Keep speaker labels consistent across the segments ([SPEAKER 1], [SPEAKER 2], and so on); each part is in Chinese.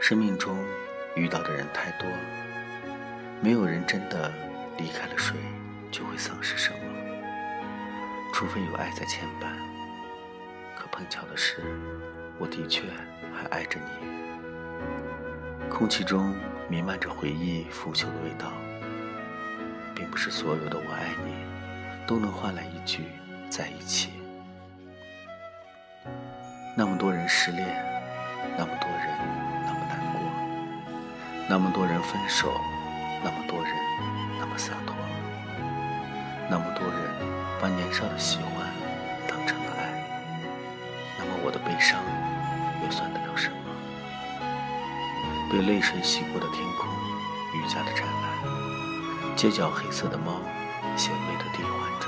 [SPEAKER 1] 生命中遇到的人太多，没有人真的离开了谁就会丧失什么，除非有爱在牵绊。可碰巧的是，我的确还爱着你。空气中弥漫着回忆腐朽的味道，并不是所有的“我爱你”都能换来一句“在一起”。那么多人失恋，那么多人。那么难过，那么多人分手，那么多人那么洒脱，那么多人把年少的喜欢当成了爱，那么我的悲伤又算得了什么？被泪水洗过的天空，愈加的湛蓝，街角黑色的猫，纤微的替换着。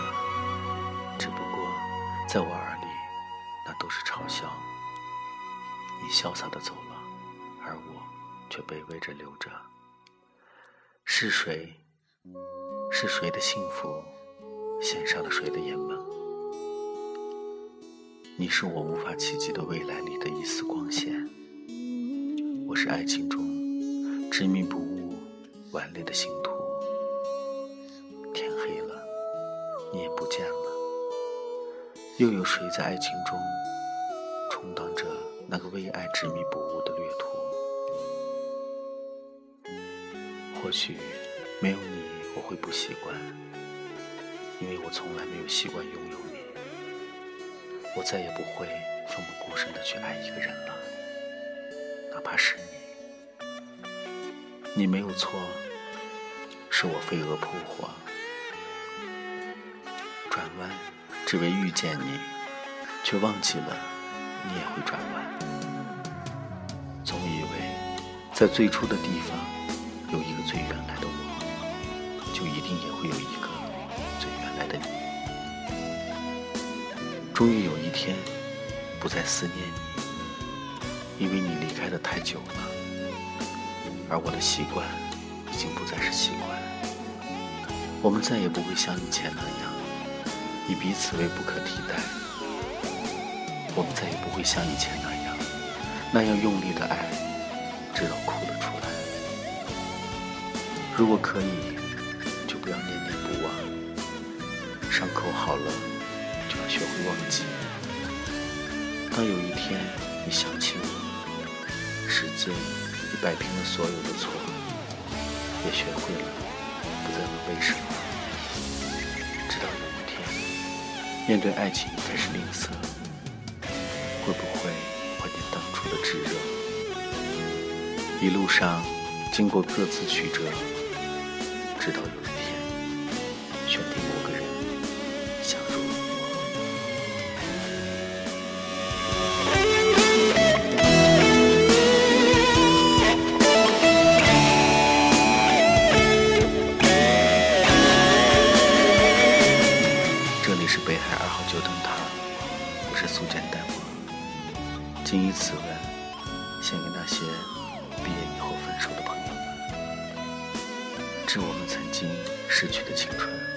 [SPEAKER 1] 只不过，在我耳里，那都是嘲笑。你潇洒的走了，而我。却卑微着留着。是谁？是谁的幸福，献上了谁的眼眸？你是我无法企及的未来里的一丝光线，我是爱情中执迷不悟、顽劣的信徒。你也不见了，又有谁在爱情中充当着那个为爱执迷不悟的掠夺？或许没有你，我会不习惯，因为我从来没有习惯拥有你。我再也不会奋不顾身的去爱一个人了，哪怕是你。你没有错，是我飞蛾扑火，转弯只为遇见你，却忘记了你也会转弯。总以为在最初的地方。有一个最原来的我，就一定也会有一个最原来的你。终于有一天，不再思念你，因为你离开的太久了，而我的习惯已经不再是习惯。我们再也不会像以前那样，以彼此为不可替代。我们再也不会像以前那样，那样用力的爱，直到哭了出来。如果可以，就不要念念不忘。伤口好了，就要学会忘记。当有一天你想起我，时间已摆平了所有的错，也学会了不再问为什么。直到有，面对爱情开始吝啬，会不会怀念当初的炙热？一路上经过各自曲折。直到有一天，选定某个人相濡谨以此文，献给那些毕业以后分手的朋友。们，致我们曾经逝去的青春。